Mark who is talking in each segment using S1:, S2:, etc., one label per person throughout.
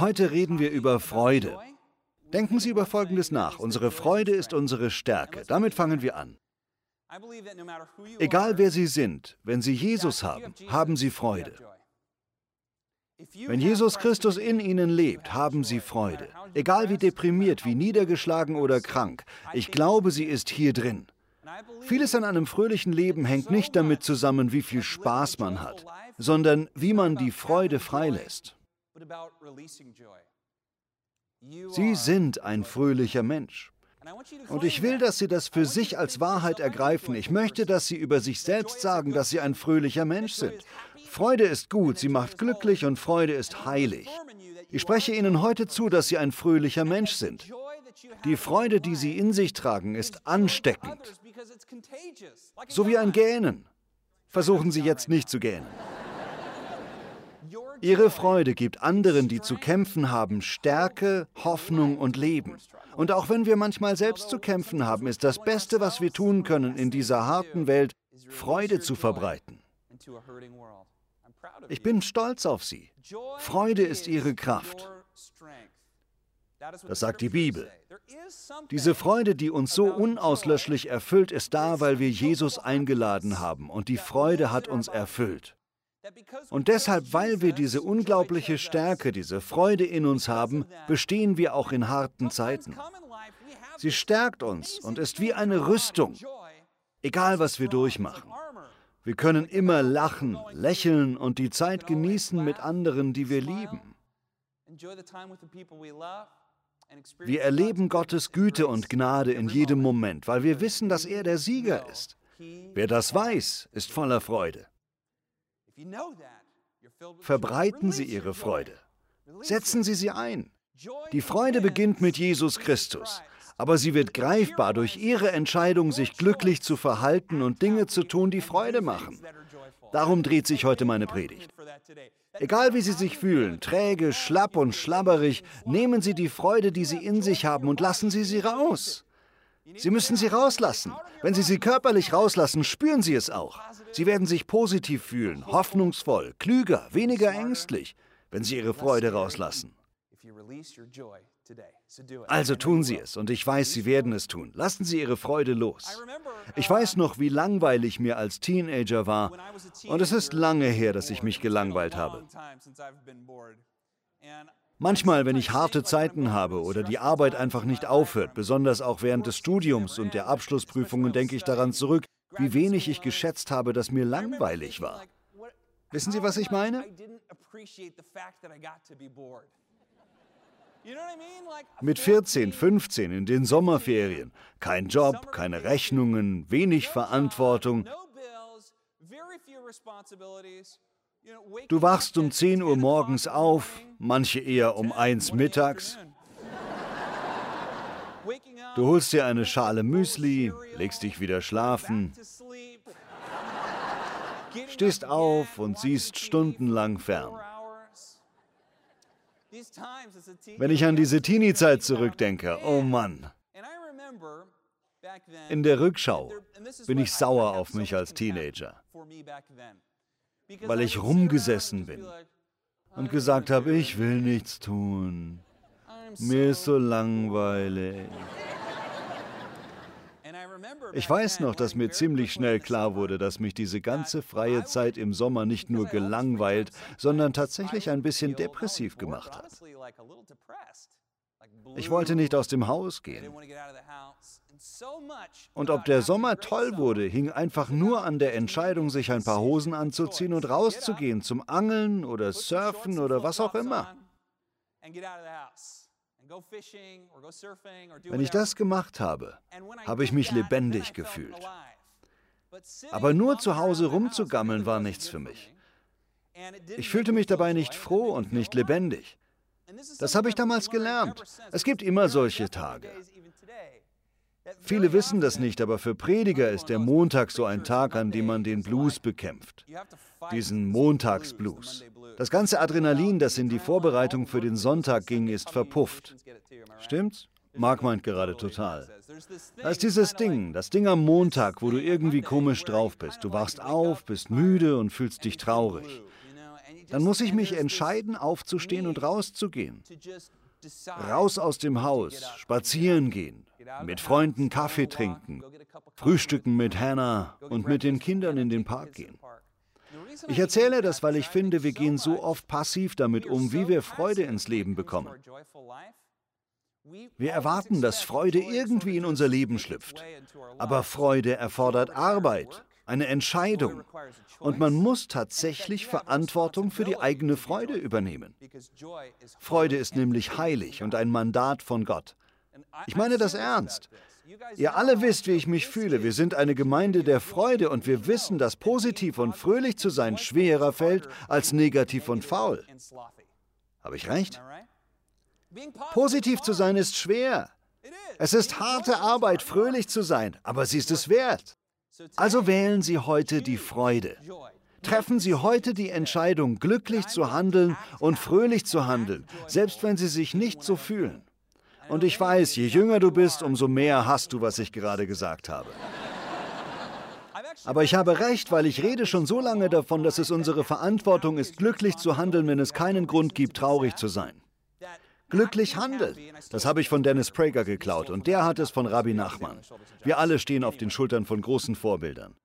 S1: Heute reden wir über Freude. Denken Sie über Folgendes nach. Unsere Freude ist unsere Stärke. Damit fangen wir an. Egal wer Sie sind, wenn Sie Jesus haben, haben Sie Freude. Wenn Jesus Christus in Ihnen lebt, haben Sie Freude. Egal wie deprimiert, wie niedergeschlagen oder krank, ich glaube, sie ist hier drin. Vieles an einem fröhlichen Leben hängt nicht damit zusammen, wie viel Spaß man hat, sondern wie man die Freude freilässt. Sie sind ein fröhlicher Mensch. Und ich will, dass Sie das für sich als Wahrheit ergreifen. Ich möchte, dass Sie über sich selbst sagen, dass Sie ein fröhlicher Mensch sind. Freude ist gut, sie macht glücklich und Freude ist heilig. Ich spreche Ihnen heute zu, dass Sie ein fröhlicher Mensch sind. Die Freude, die Sie in sich tragen, ist ansteckend. So wie ein Gähnen. Versuchen Sie jetzt nicht zu gähnen. Ihre Freude gibt anderen, die zu kämpfen haben, Stärke, Hoffnung und Leben. Und auch wenn wir manchmal selbst zu kämpfen haben, ist das Beste, was wir tun können in dieser harten Welt, Freude zu verbreiten. Ich bin stolz auf sie. Freude ist ihre Kraft. Das sagt die Bibel. Diese Freude, die uns so unauslöschlich erfüllt, ist da, weil wir Jesus eingeladen haben und die Freude hat uns erfüllt. Und deshalb, weil wir diese unglaubliche Stärke, diese Freude in uns haben, bestehen wir auch in harten Zeiten. Sie stärkt uns und ist wie eine Rüstung, egal was wir durchmachen. Wir können immer lachen, lächeln und die Zeit genießen mit anderen, die wir lieben. Wir erleben Gottes Güte und Gnade in jedem Moment, weil wir wissen, dass er der Sieger ist. Wer das weiß, ist voller Freude. Verbreiten Sie Ihre Freude. Setzen Sie sie ein. Die Freude beginnt mit Jesus Christus aber sie wird greifbar durch ihre Entscheidung, sich glücklich zu verhalten und Dinge zu tun, die Freude machen. Darum dreht sich heute meine Predigt. Egal wie Sie sich fühlen, träge, schlapp und schlabberig, nehmen Sie die Freude, die Sie in sich haben, und lassen Sie sie raus. Sie müssen sie rauslassen. Wenn Sie sie körperlich rauslassen, spüren Sie es auch. Sie werden sich positiv fühlen, hoffnungsvoll, klüger, weniger ängstlich, wenn Sie Ihre Freude rauslassen. Also tun Sie es, und ich weiß, Sie werden es tun. Lassen Sie Ihre Freude los. Ich weiß noch, wie langweilig mir als Teenager war, und es ist lange her, dass ich mich gelangweilt habe. Manchmal, wenn ich harte Zeiten habe oder die Arbeit einfach nicht aufhört, besonders auch während des Studiums und der Abschlussprüfungen, denke ich daran zurück, wie wenig ich geschätzt habe, dass mir langweilig war. Wissen Sie, was ich meine? Mit 14, 15 in den Sommerferien. Kein Job, keine Rechnungen, wenig Verantwortung. Du wachst um 10 Uhr morgens auf, manche eher um 1 mittags. Du holst dir eine Schale Müsli, legst dich wieder schlafen, stehst auf und siehst stundenlang fern. Wenn ich an diese Teenie-Zeit zurückdenke, oh Mann. In der Rückschau bin ich sauer auf mich als Teenager, weil ich rumgesessen bin und gesagt habe, ich will nichts tun. Mir ist so langweilig. Ich weiß noch, dass mir ziemlich schnell klar wurde, dass mich diese ganze freie Zeit im Sommer nicht nur gelangweilt, sondern tatsächlich ein bisschen depressiv gemacht hat. Ich wollte nicht aus dem Haus gehen. Und ob der Sommer toll wurde, hing einfach nur an der Entscheidung, sich ein paar Hosen anzuziehen und rauszugehen zum Angeln oder Surfen oder was auch immer. Wenn ich das gemacht habe, habe ich mich lebendig gefühlt. Aber nur zu Hause rumzugammeln war nichts für mich. Ich fühlte mich dabei nicht froh und nicht lebendig. Das habe ich damals gelernt. Es gibt immer solche Tage. Viele wissen das nicht, aber für Prediger ist der Montag so ein Tag, an dem man den Blues bekämpft. Diesen Montagsblues. Das ganze Adrenalin, das in die Vorbereitung für den Sonntag ging, ist verpufft. Stimmt's? Mark meint gerade total. Da ist dieses Ding, das Ding am Montag, wo du irgendwie komisch drauf bist. Du wachst auf, bist müde und fühlst dich traurig. dann muss ich mich entscheiden, aufzustehen und rauszugehen. Raus aus dem Haus, spazieren gehen, mit Freunden Kaffee trinken, frühstücken mit Hannah und mit den Kindern in den Park gehen. Ich erzähle das, weil ich finde, wir gehen so oft passiv damit um, wie wir Freude ins Leben bekommen. Wir erwarten, dass Freude irgendwie in unser Leben schlüpft. Aber Freude erfordert Arbeit, eine Entscheidung. Und man muss tatsächlich Verantwortung für die eigene Freude übernehmen. Freude ist nämlich heilig und ein Mandat von Gott. Ich meine das ernst. Ihr alle wisst, wie ich mich fühle. Wir sind eine Gemeinde der Freude und wir wissen, dass positiv und fröhlich zu sein schwerer fällt als negativ und faul. Habe ich recht? Positiv zu sein ist schwer. Es ist harte Arbeit, fröhlich zu sein, aber sie ist es wert. Also wählen Sie heute die Freude. Treffen Sie heute die Entscheidung, glücklich zu handeln und fröhlich zu handeln, selbst wenn Sie sich nicht so fühlen. Und ich weiß, je jünger du bist, umso mehr hast du, was ich gerade gesagt habe. Aber ich habe recht, weil ich rede schon so lange davon, dass es unsere Verantwortung ist, glücklich zu handeln, wenn es keinen Grund gibt, traurig zu sein. Glücklich handeln. Das habe ich von Dennis Prager geklaut und der hat es von Rabbi Nachman. Wir alle stehen auf den Schultern von großen Vorbildern.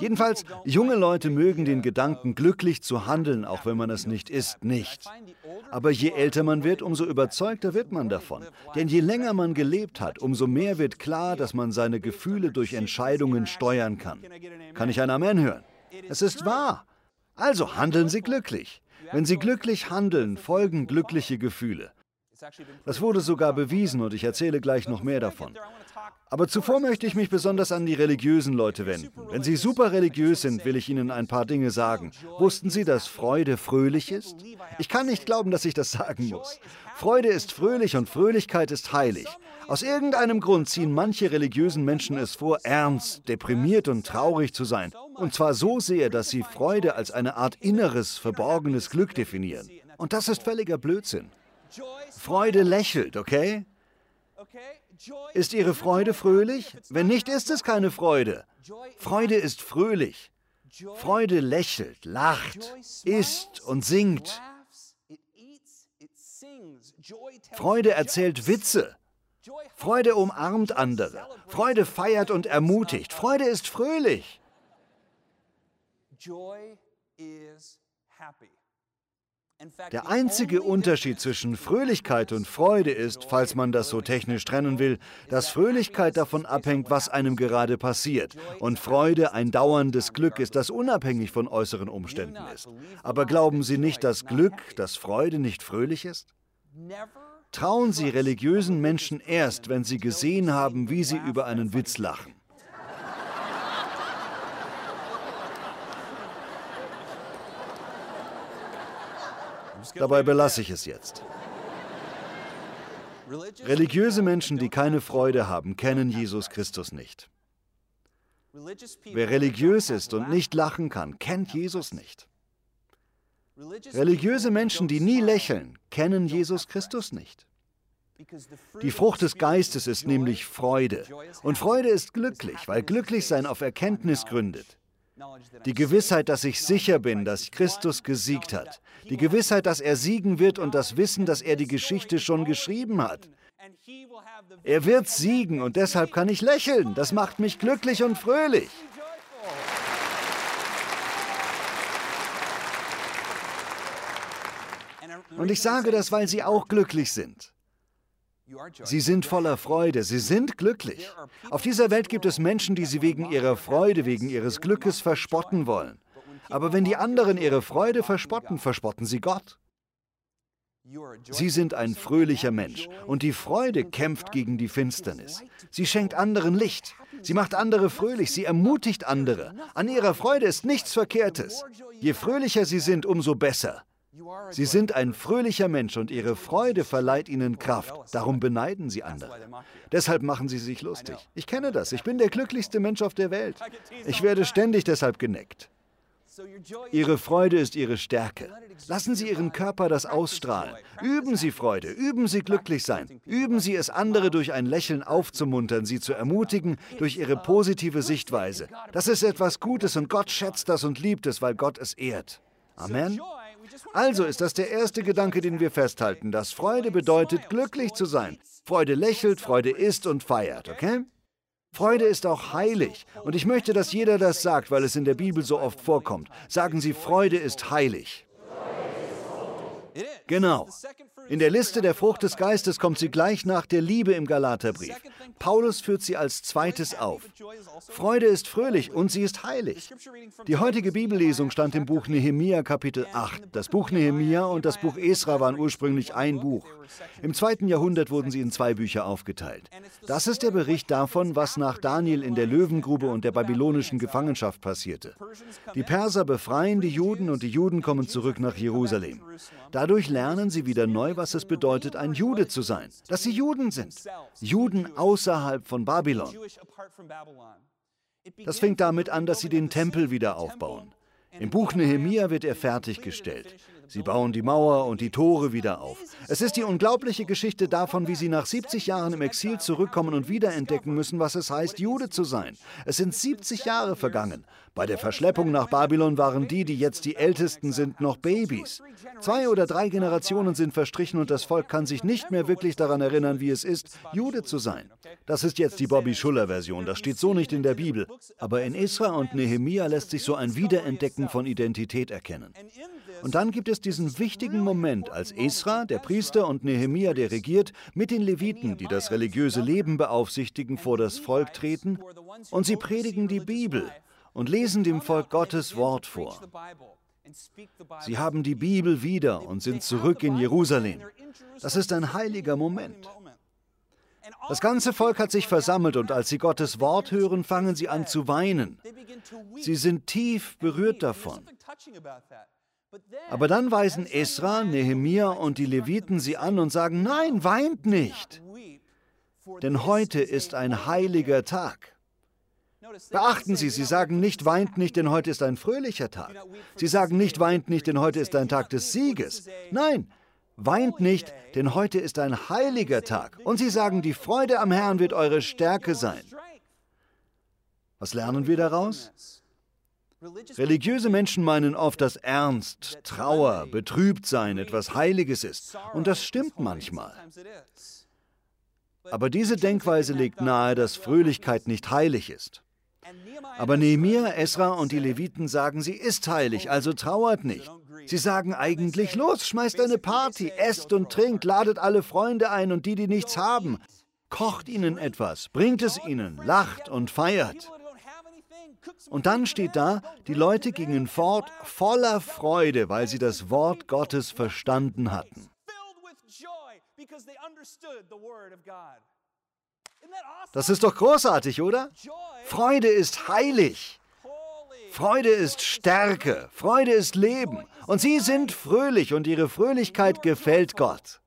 S1: Jedenfalls, junge Leute mögen den Gedanken, glücklich zu handeln, auch wenn man es nicht ist, nicht. Aber je älter man wird, umso überzeugter wird man davon. Denn je länger man gelebt hat, umso mehr wird klar, dass man seine Gefühle durch Entscheidungen steuern kann. Kann ich ein Amen hören? Es ist wahr. Also handeln Sie glücklich. Wenn Sie glücklich handeln, folgen glückliche Gefühle. Das wurde sogar bewiesen und ich erzähle gleich noch mehr davon. Aber zuvor möchte ich mich besonders an die religiösen Leute wenden. Wenn Sie super religiös sind, will ich Ihnen ein paar Dinge sagen. Wussten Sie, dass Freude fröhlich ist? Ich kann nicht glauben, dass ich das sagen muss. Freude ist fröhlich und Fröhlichkeit ist heilig. Aus irgendeinem Grund ziehen manche religiösen Menschen es vor, ernst, deprimiert und traurig zu sein. Und zwar so sehr, dass sie Freude als eine Art inneres, verborgenes Glück definieren. Und das ist völliger Blödsinn. Freude lächelt, okay? Ist Ihre Freude fröhlich? Wenn nicht, ist es keine Freude. Freude ist fröhlich. Freude lächelt, lacht, isst und singt. Freude erzählt Witze. Freude umarmt andere. Freude feiert und ermutigt. Freude ist fröhlich. Joy is happy. Der einzige Unterschied zwischen Fröhlichkeit und Freude ist, falls man das so technisch trennen will, dass Fröhlichkeit davon abhängt, was einem gerade passiert, und Freude ein dauerndes Glück ist, das unabhängig von äußeren Umständen ist. Aber glauben Sie nicht, dass Glück, dass Freude nicht fröhlich ist? Trauen Sie religiösen Menschen erst, wenn sie gesehen haben, wie sie über einen Witz lachen. Dabei belasse ich es jetzt. Religiöse Menschen, die keine Freude haben, kennen Jesus Christus nicht. Wer religiös ist und nicht lachen kann, kennt Jesus nicht. Religiöse Menschen, die nie lächeln, kennen Jesus Christus nicht. Die Frucht des Geistes ist nämlich Freude. Und Freude ist glücklich, weil Glücklichsein auf Erkenntnis gründet. Die Gewissheit, dass ich sicher bin, dass Christus gesiegt hat. Die Gewissheit, dass er siegen wird und das Wissen, dass er die Geschichte schon geschrieben hat. Er wird siegen und deshalb kann ich lächeln. Das macht mich glücklich und fröhlich. Und ich sage das, weil Sie auch glücklich sind. Sie sind voller Freude, sie sind glücklich. Auf dieser Welt gibt es Menschen, die sie wegen ihrer Freude, wegen ihres Glückes verspotten wollen. Aber wenn die anderen ihre Freude verspotten, verspotten sie Gott. Sie sind ein fröhlicher Mensch und die Freude kämpft gegen die Finsternis. Sie schenkt anderen Licht. Sie macht andere fröhlich, sie ermutigt andere. An ihrer Freude ist nichts Verkehrtes. Je fröhlicher sie sind, umso besser. Sie sind ein fröhlicher Mensch und ihre Freude verleiht ihnen Kraft. Darum beneiden sie andere. Deshalb machen sie sich lustig. Ich kenne das. Ich bin der glücklichste Mensch auf der Welt. Ich werde ständig deshalb geneckt. Ihre Freude ist Ihre Stärke. Lassen Sie Ihren Körper das ausstrahlen. Üben Sie Freude, üben Sie glücklich sein. Üben Sie es, andere durch ein Lächeln aufzumuntern, sie zu ermutigen durch Ihre positive Sichtweise. Das ist etwas Gutes und Gott schätzt das und liebt es, weil Gott es ehrt. Amen. Also ist das der erste Gedanke, den wir festhalten, dass Freude bedeutet, glücklich zu sein. Freude lächelt, Freude isst und feiert, okay? Freude ist auch heilig. Und ich möchte, dass jeder das sagt, weil es in der Bibel so oft vorkommt. Sagen Sie, Freude ist heilig. Genau. In der Liste der Frucht des Geistes kommt sie gleich nach der Liebe im Galaterbrief. Paulus führt sie als zweites auf. Freude ist fröhlich und sie ist heilig. Die heutige Bibellesung stand im Buch Nehemia Kapitel 8. Das Buch Nehemia und das Buch Esra waren ursprünglich ein Buch. Im zweiten Jahrhundert wurden sie in zwei Bücher aufgeteilt. Das ist der Bericht davon, was nach Daniel in der Löwengrube und der babylonischen Gefangenschaft passierte. Die Perser befreien die Juden und die Juden kommen zurück nach Jerusalem. Dadurch lernen sie wieder neu, was es bedeutet, ein Jude zu sein, dass sie Juden sind. Juden außerhalb von Babylon. Das fängt damit an, dass sie den Tempel wieder aufbauen. Im Buch Nehemia wird er fertiggestellt. Sie bauen die Mauer und die Tore wieder auf. Es ist die unglaubliche Geschichte davon, wie sie nach 70 Jahren im Exil zurückkommen und wiederentdecken müssen, was es heißt, Jude zu sein. Es sind 70 Jahre vergangen. Bei der Verschleppung nach Babylon waren die, die jetzt die Ältesten sind, noch Babys. Zwei oder drei Generationen sind verstrichen und das Volk kann sich nicht mehr wirklich daran erinnern, wie es ist, Jude zu sein. Das ist jetzt die Bobby Schuller-Version, das steht so nicht in der Bibel. Aber in Esra und Nehemia lässt sich so ein Wiederentdecken von Identität erkennen. Und dann gibt es diesen wichtigen Moment, als Esra, der Priester, und Nehemia, der regiert, mit den Leviten, die das religiöse Leben beaufsichtigen, vor das Volk treten und sie predigen die Bibel und lesen dem Volk Gottes Wort vor. Sie haben die Bibel wieder und sind zurück in Jerusalem. Das ist ein heiliger Moment. Das ganze Volk hat sich versammelt und als sie Gottes Wort hören, fangen sie an zu weinen. Sie sind tief berührt davon. Aber dann weisen Esra, Nehemia und die Leviten sie an und sagen, nein, weint nicht, denn heute ist ein heiliger Tag. Beachten Sie, Sie sagen nicht, weint nicht, denn heute ist ein fröhlicher Tag. Sie sagen nicht, weint nicht, denn heute ist ein Tag des Sieges. Nein, weint nicht, denn heute ist ein heiliger Tag. Und Sie sagen, die Freude am Herrn wird eure Stärke sein. Was lernen wir daraus? Religiöse Menschen meinen oft, dass Ernst, Trauer, Betrübtsein etwas Heiliges ist. Und das stimmt manchmal. Aber diese Denkweise legt nahe, dass Fröhlichkeit nicht heilig ist. Aber Nehemiah, Esra und die Leviten sagen, sie ist heilig, also trauert nicht. Sie sagen eigentlich, los, schmeißt eine Party, esst und trinkt, ladet alle Freunde ein und die, die nichts haben. Kocht ihnen etwas, bringt es ihnen, lacht und feiert. Und dann steht da, die Leute gingen fort voller Freude, weil sie das Wort Gottes verstanden hatten. Das ist doch großartig, oder? Freude ist heilig. Freude ist Stärke. Freude ist Leben. Und sie sind fröhlich und ihre Fröhlichkeit gefällt Gott.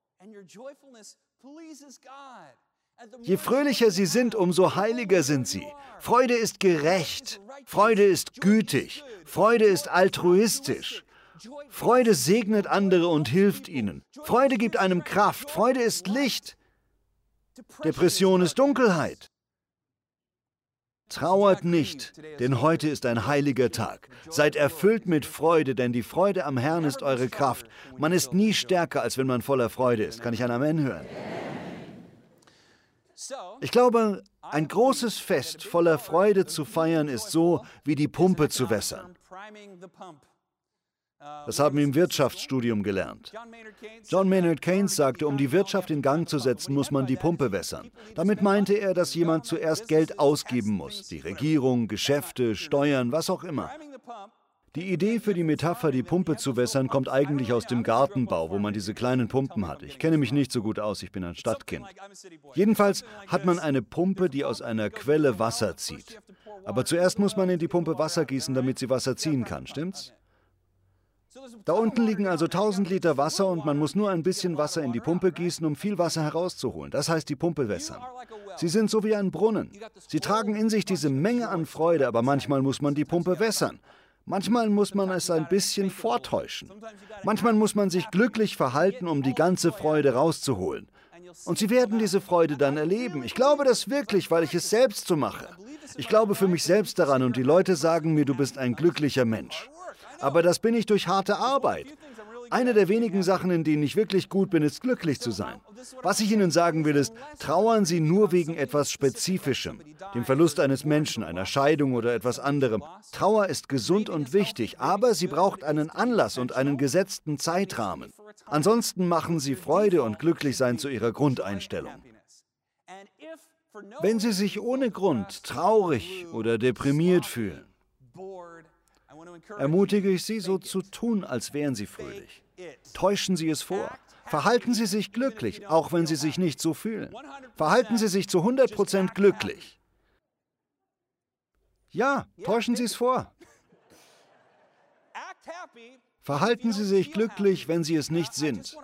S1: Je fröhlicher sie sind, umso heiliger sind sie. Freude ist gerecht. Freude ist gütig. Freude ist altruistisch. Freude segnet andere und hilft ihnen. Freude gibt einem Kraft. Freude ist Licht. Depression ist Dunkelheit. Trauert nicht, denn heute ist ein heiliger Tag. Seid erfüllt mit Freude, denn die Freude am Herrn ist eure Kraft. Man ist nie stärker, als wenn man voller Freude ist. Kann ich ein Amen hören? Ich glaube, ein großes Fest voller Freude zu feiern ist so, wie die Pumpe zu wässern. Das haben wir im Wirtschaftsstudium gelernt. John Maynard Keynes sagte, um die Wirtschaft in Gang zu setzen, muss man die Pumpe wässern. Damit meinte er, dass jemand zuerst Geld ausgeben muss. Die Regierung, Geschäfte, Steuern, was auch immer. Die Idee für die Metapher, die Pumpe zu wässern, kommt eigentlich aus dem Gartenbau, wo man diese kleinen Pumpen hat. Ich kenne mich nicht so gut aus, ich bin ein Stadtkind. Jedenfalls hat man eine Pumpe, die aus einer Quelle Wasser zieht. Aber zuerst muss man in die Pumpe Wasser gießen, damit sie Wasser ziehen kann, stimmt's? Da unten liegen also 1000 Liter Wasser und man muss nur ein bisschen Wasser in die Pumpe gießen, um viel Wasser herauszuholen. Das heißt die Pumpe wässern. Sie sind so wie ein Brunnen. Sie tragen in sich diese Menge an Freude, aber manchmal muss man die Pumpe wässern. Manchmal muss man es ein bisschen vortäuschen. Manchmal muss man sich glücklich verhalten, um die ganze Freude rauszuholen. Und Sie werden diese Freude dann erleben. Ich glaube das wirklich, weil ich es selbst so mache. Ich glaube für mich selbst daran und die Leute sagen mir, du bist ein glücklicher Mensch. Aber das bin ich durch harte Arbeit. Eine der wenigen Sachen, in denen ich wirklich gut bin, ist glücklich zu sein. Was ich Ihnen sagen will, ist, trauern Sie nur wegen etwas Spezifischem, dem Verlust eines Menschen, einer Scheidung oder etwas anderem. Trauer ist gesund und wichtig, aber sie braucht einen Anlass und einen gesetzten Zeitrahmen. Ansonsten machen Sie Freude und Glücklichsein zu Ihrer Grundeinstellung. Wenn Sie sich ohne Grund traurig oder deprimiert fühlen, ermutige ich Sie, so zu tun, als wären Sie fröhlich. Täuschen Sie es vor. Verhalten Sie sich glücklich, auch wenn Sie sich nicht so fühlen. Verhalten Sie sich zu 100% glücklich. Ja, täuschen Sie es vor. Verhalten Sie sich glücklich, wenn Sie es nicht sind.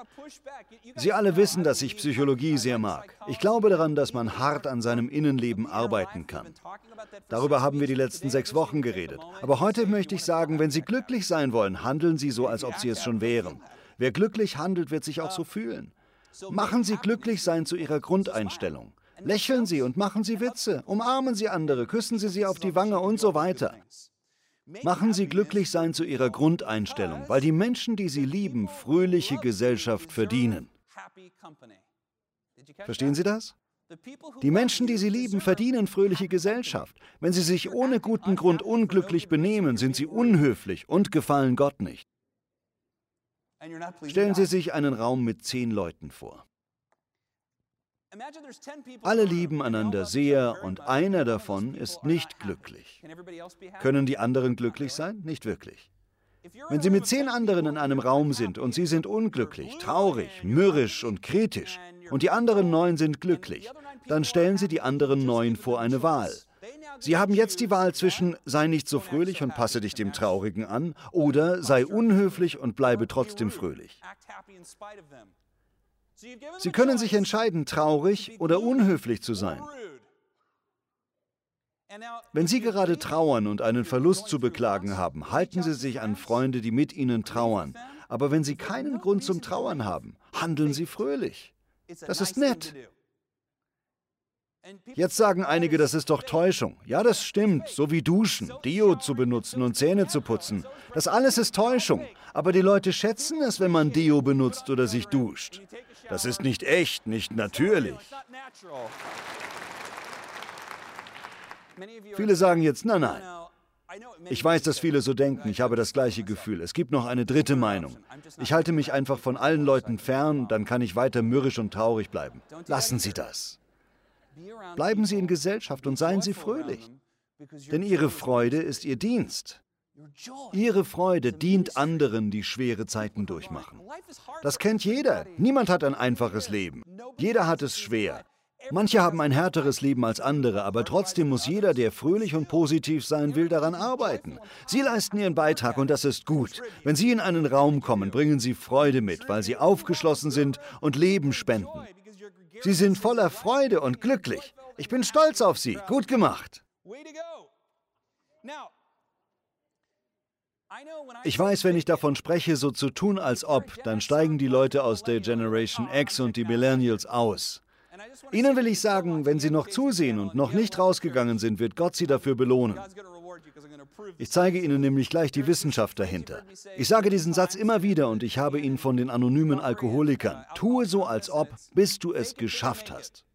S1: Sie alle wissen, dass ich Psychologie sehr mag. Ich glaube daran, dass man hart an seinem Innenleben arbeiten kann. Darüber haben wir die letzten sechs Wochen geredet. Aber heute möchte ich sagen, wenn Sie glücklich sein wollen, handeln Sie so, als ob Sie es schon wären. Wer glücklich handelt, wird sich auch so fühlen. Machen Sie glücklich sein zu Ihrer Grundeinstellung. Lächeln Sie und machen Sie Witze. Umarmen Sie andere, küssen Sie sie auf die Wange und so weiter. Machen Sie glücklich sein zu Ihrer Grundeinstellung, weil die Menschen, die Sie lieben, fröhliche Gesellschaft verdienen. Verstehen Sie das? Die Menschen, die Sie lieben, verdienen fröhliche Gesellschaft. Wenn Sie sich ohne guten Grund unglücklich benehmen, sind Sie unhöflich und gefallen Gott nicht. Stellen Sie sich einen Raum mit zehn Leuten vor. Alle lieben einander sehr und einer davon ist nicht glücklich. Können die anderen glücklich sein? Nicht wirklich. Wenn Sie mit zehn anderen in einem Raum sind und Sie sind unglücklich, traurig, mürrisch und kritisch und die anderen neun sind glücklich, dann stellen Sie die anderen neun vor eine Wahl. Sie haben jetzt die Wahl zwischen sei nicht so fröhlich und passe dich dem Traurigen an oder sei unhöflich und bleibe trotzdem fröhlich. Sie können sich entscheiden, traurig oder unhöflich zu sein. Wenn Sie gerade trauern und einen Verlust zu beklagen haben, halten Sie sich an Freunde, die mit Ihnen trauern. Aber wenn Sie keinen Grund zum Trauern haben, handeln Sie fröhlich. Das ist nett. Jetzt sagen einige, das ist doch Täuschung. Ja, das stimmt, so wie Duschen, Deo zu benutzen und Zähne zu putzen. Das alles ist Täuschung. Aber die Leute schätzen es, wenn man Deo benutzt oder sich duscht. Das ist nicht echt, nicht natürlich. Viele sagen jetzt, nein, nein. Ich weiß, dass viele so denken, ich habe das gleiche Gefühl. Es gibt noch eine dritte Meinung. Ich halte mich einfach von allen Leuten fern, dann kann ich weiter mürrisch und traurig bleiben. Lassen Sie das. Bleiben Sie in Gesellschaft und seien Sie fröhlich. Denn Ihre Freude ist Ihr Dienst. Ihre Freude dient anderen, die schwere Zeiten durchmachen. Das kennt jeder. Niemand hat ein einfaches Leben. Jeder hat es schwer. Manche haben ein härteres Leben als andere, aber trotzdem muss jeder, der fröhlich und positiv sein will, daran arbeiten. Sie leisten ihren Beitrag und das ist gut. Wenn Sie in einen Raum kommen, bringen Sie Freude mit, weil Sie aufgeschlossen sind und Leben spenden. Sie sind voller Freude und glücklich. Ich bin stolz auf Sie. Gut gemacht. Ich weiß, wenn ich davon spreche, so zu tun, als ob, dann steigen die Leute aus der Generation X und die Millennials aus. Ihnen will ich sagen, wenn Sie noch zusehen und noch nicht rausgegangen sind, wird Gott Sie dafür belohnen. Ich zeige Ihnen nämlich gleich die Wissenschaft dahinter. Ich sage diesen Satz immer wieder und ich habe ihn von den anonymen Alkoholikern. Tue so, als ob, bis du es geschafft hast.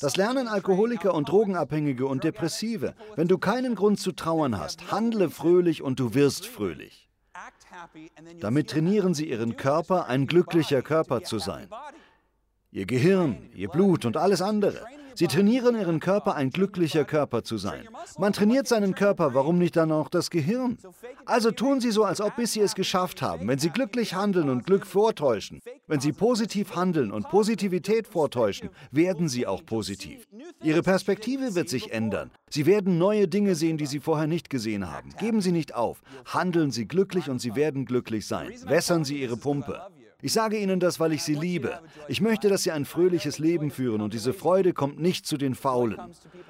S1: Das lernen Alkoholiker und Drogenabhängige und Depressive. Wenn du keinen Grund zu trauern hast, handle fröhlich und du wirst fröhlich. Damit trainieren sie ihren Körper, ein glücklicher Körper zu sein. Ihr Gehirn, ihr Blut und alles andere. Sie trainieren ihren Körper, ein glücklicher Körper zu sein. Man trainiert seinen Körper, warum nicht dann auch das Gehirn? Also tun Sie so, als ob bis Sie es geschafft haben. Wenn Sie glücklich handeln und Glück vortäuschen, wenn Sie positiv handeln und Positivität vortäuschen, werden Sie auch positiv. Ihre Perspektive wird sich ändern. Sie werden neue Dinge sehen, die Sie vorher nicht gesehen haben. Geben Sie nicht auf. Handeln Sie glücklich und Sie werden glücklich sein. Wässern Sie Ihre Pumpe. Ich sage Ihnen das, weil ich Sie liebe. Ich möchte, dass Sie ein fröhliches Leben führen und diese Freude kommt nicht zu den Faulen.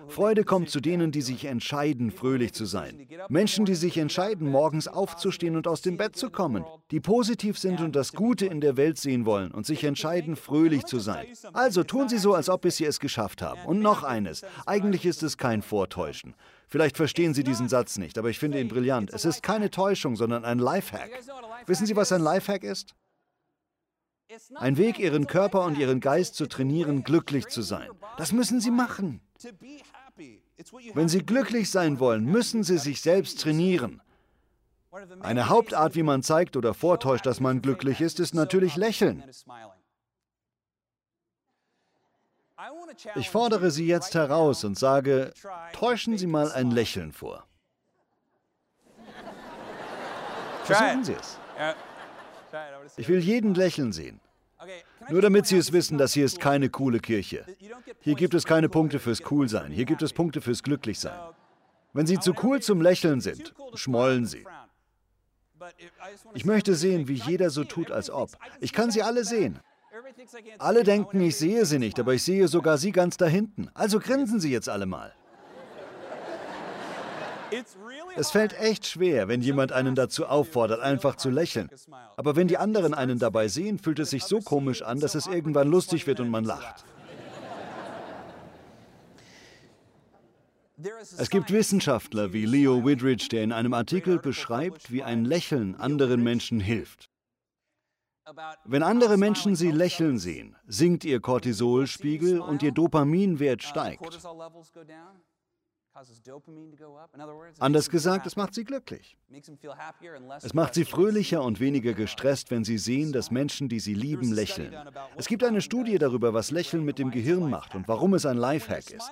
S1: Freude kommt zu denen, die sich entscheiden, fröhlich zu sein. Menschen, die sich entscheiden, morgens aufzustehen und aus dem Bett zu kommen, die positiv sind und das Gute in der Welt sehen wollen und sich entscheiden, fröhlich zu sein. Also tun Sie so, als ob Sie es geschafft haben. Und noch eines, eigentlich ist es kein Vortäuschen. Vielleicht verstehen Sie diesen Satz nicht, aber ich finde ihn brillant. Es ist keine Täuschung, sondern ein Lifehack. Wissen Sie, was ein Lifehack ist? Ein Weg, Ihren Körper und Ihren Geist zu trainieren, glücklich zu sein. Das müssen Sie machen. Wenn Sie glücklich sein wollen, müssen Sie sich selbst trainieren. Eine Hauptart, wie man zeigt oder vortäuscht, dass man glücklich ist, ist natürlich Lächeln. Ich fordere Sie jetzt heraus und sage, täuschen Sie mal ein Lächeln vor. Versuchen Sie es. Ich will jeden lächeln sehen. Nur damit Sie es wissen, das hier ist keine coole Kirche. Hier gibt es keine Punkte fürs Coolsein, hier gibt es Punkte fürs Glücklichsein. Wenn Sie zu cool zum Lächeln sind, schmollen Sie. Ich möchte sehen, wie jeder so tut, als ob. Ich kann sie alle sehen. Alle denken, ich sehe sie nicht, aber ich sehe sogar sie ganz da hinten. Also grinsen Sie jetzt alle mal. Es fällt echt schwer, wenn jemand einen dazu auffordert, einfach zu lächeln. Aber wenn die anderen einen dabei sehen, fühlt es sich so komisch an, dass es irgendwann lustig wird und man lacht. Es gibt Wissenschaftler wie Leo Widrich, der in einem Artikel beschreibt, wie ein Lächeln anderen Menschen hilft. Wenn andere Menschen sie lächeln sehen, sinkt ihr Cortisolspiegel und ihr Dopaminwert steigt. Anders gesagt, es macht sie glücklich. Es macht sie fröhlicher und weniger gestresst, wenn sie sehen, dass Menschen, die sie lieben, lächeln. Es gibt eine Studie darüber, was Lächeln mit dem Gehirn macht und warum es ein Lifehack ist.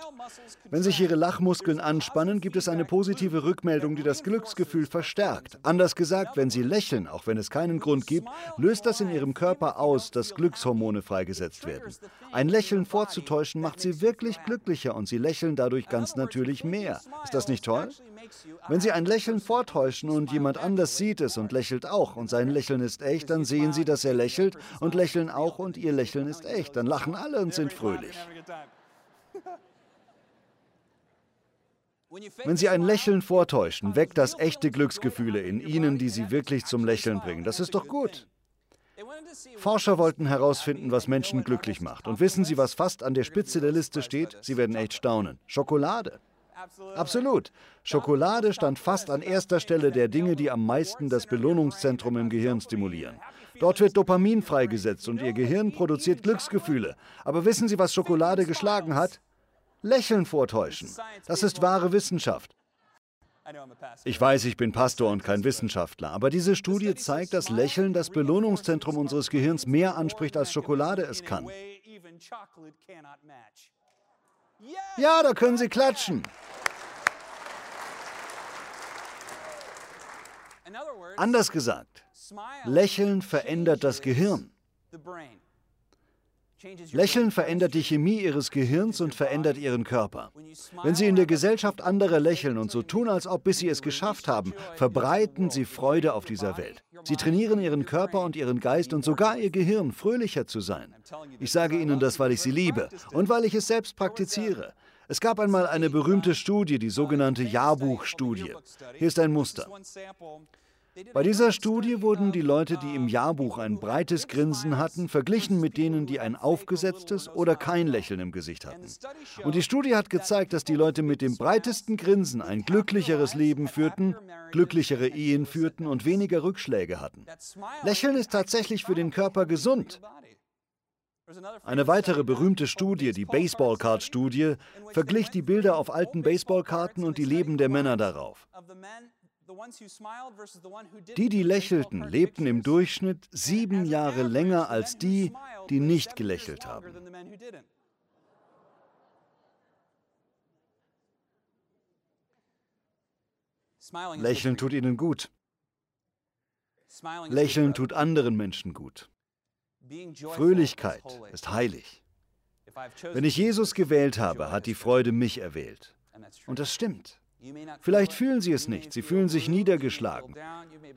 S1: Wenn sich ihre Lachmuskeln anspannen, gibt es eine positive Rückmeldung, die das Glücksgefühl verstärkt. Anders gesagt, wenn sie lächeln, auch wenn es keinen Grund gibt, löst das in ihrem Körper aus, dass Glückshormone freigesetzt werden. Ein Lächeln vorzutäuschen macht sie wirklich glücklicher und sie lächeln dadurch ganz natürlich mehr mehr. Ist das nicht toll? Wenn Sie ein Lächeln vortäuschen und jemand anders sieht es und lächelt auch und sein Lächeln ist echt, dann sehen Sie, dass er lächelt und lächeln auch und Ihr Lächeln ist echt. Dann lachen alle und sind fröhlich. Wenn Sie ein Lächeln vortäuschen, weckt das echte Glücksgefühle in Ihnen, die Sie wirklich zum Lächeln bringen. Das ist doch gut. Forscher wollten herausfinden, was Menschen glücklich macht. Und wissen Sie, was fast an der Spitze der Liste steht? Sie werden echt staunen. Schokolade. Absolut. Schokolade stand fast an erster Stelle der Dinge, die am meisten das Belohnungszentrum im Gehirn stimulieren. Dort wird Dopamin freigesetzt und Ihr Gehirn produziert Glücksgefühle. Aber wissen Sie, was Schokolade geschlagen hat? Lächeln vortäuschen. Das ist wahre Wissenschaft. Ich weiß, ich bin Pastor und kein Wissenschaftler, aber diese Studie zeigt, dass Lächeln das Belohnungszentrum unseres Gehirns mehr anspricht, als Schokolade es kann. Ja, da können Sie klatschen. Anders gesagt, Lächeln verändert das Gehirn. Lächeln verändert die Chemie ihres Gehirns und verändert ihren Körper. Wenn sie in der Gesellschaft andere lächeln und so tun, als ob bis sie es geschafft haben, verbreiten sie Freude auf dieser Welt. Sie trainieren ihren Körper und ihren Geist und sogar ihr Gehirn, fröhlicher zu sein. Ich sage Ihnen das, weil ich Sie liebe und weil ich es selbst praktiziere. Es gab einmal eine berühmte Studie, die sogenannte Jahrbuchstudie. Hier ist ein Muster. Bei dieser Studie wurden die Leute, die im Jahrbuch ein breites Grinsen hatten, verglichen mit denen, die ein aufgesetztes oder kein Lächeln im Gesicht hatten. Und die Studie hat gezeigt, dass die Leute mit dem breitesten Grinsen ein glücklicheres Leben führten, glücklichere Ehen führten und weniger Rückschläge hatten. Lächeln ist tatsächlich für den Körper gesund. Eine weitere berühmte Studie, die Baseball-Card-Studie, verglich die Bilder auf alten Baseballkarten und die Leben der Männer darauf. Die, die lächelten, lebten im Durchschnitt sieben Jahre länger als die, die nicht gelächelt haben. Lächeln tut ihnen gut. Lächeln tut anderen Menschen gut. Fröhlichkeit ist heilig. Wenn ich Jesus gewählt habe, hat die Freude mich erwählt. Und das stimmt. Vielleicht fühlen Sie es nicht, Sie fühlen sich niedergeschlagen.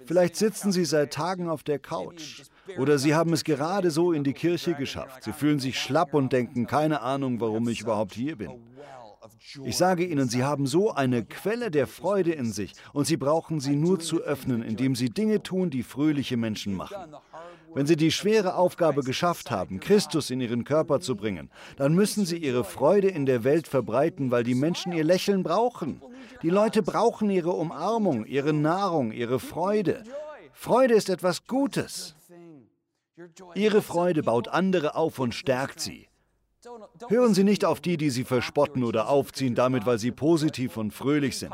S1: Vielleicht sitzen Sie seit Tagen auf der Couch. Oder Sie haben es gerade so in die Kirche geschafft. Sie fühlen sich schlapp und denken, keine Ahnung, warum ich überhaupt hier bin. Ich sage Ihnen, Sie haben so eine Quelle der Freude in sich und Sie brauchen sie nur zu öffnen, indem Sie Dinge tun, die fröhliche Menschen machen. Wenn sie die schwere Aufgabe geschafft haben, Christus in ihren Körper zu bringen, dann müssen sie ihre Freude in der Welt verbreiten, weil die Menschen ihr Lächeln brauchen. Die Leute brauchen ihre Umarmung, ihre Nahrung, ihre Freude. Freude ist etwas Gutes. Ihre Freude baut andere auf und stärkt sie. Hören Sie nicht auf die, die Sie verspotten oder aufziehen, damit, weil sie positiv und fröhlich sind.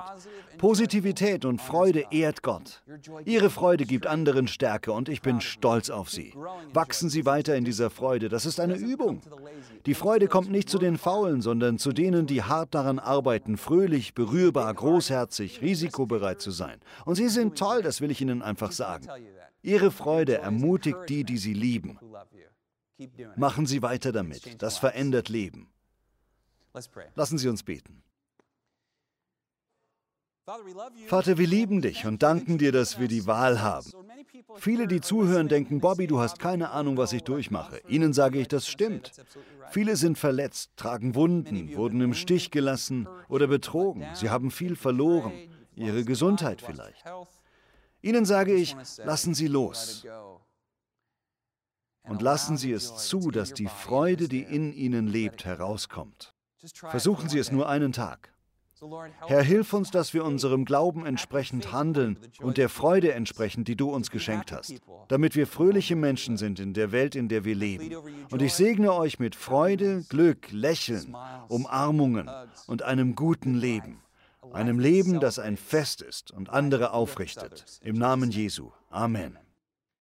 S1: Positivität und Freude ehrt Gott. Ihre Freude gibt anderen Stärke und ich bin stolz auf Sie. Wachsen Sie weiter in dieser Freude, das ist eine Übung. Die Freude kommt nicht zu den Faulen, sondern zu denen, die hart daran arbeiten, fröhlich, berührbar, großherzig, risikobereit zu sein. Und Sie sind toll, das will ich Ihnen einfach sagen. Ihre Freude ermutigt die, die Sie lieben. Machen Sie weiter damit. Das verändert Leben. Lassen Sie uns beten. Vater, wir lieben dich und danken dir, dass wir die Wahl haben. Viele, die zuhören, denken, Bobby, du hast keine Ahnung, was ich durchmache. Ihnen sage ich, das stimmt. Viele sind verletzt, tragen Wunden, wurden im Stich gelassen oder betrogen. Sie haben viel verloren, ihre Gesundheit vielleicht. Ihnen sage ich, lassen Sie los. Und lassen Sie es zu, dass die Freude, die in Ihnen lebt, herauskommt. Versuchen Sie es nur einen Tag. Herr, hilf uns, dass wir unserem Glauben entsprechend handeln und der Freude entsprechend, die du uns geschenkt hast, damit wir fröhliche Menschen sind in der Welt, in der wir leben. Und ich segne euch mit Freude, Glück, Lächeln, Umarmungen und einem guten Leben. Einem Leben, das ein Fest ist und andere aufrichtet. Im Namen Jesu. Amen.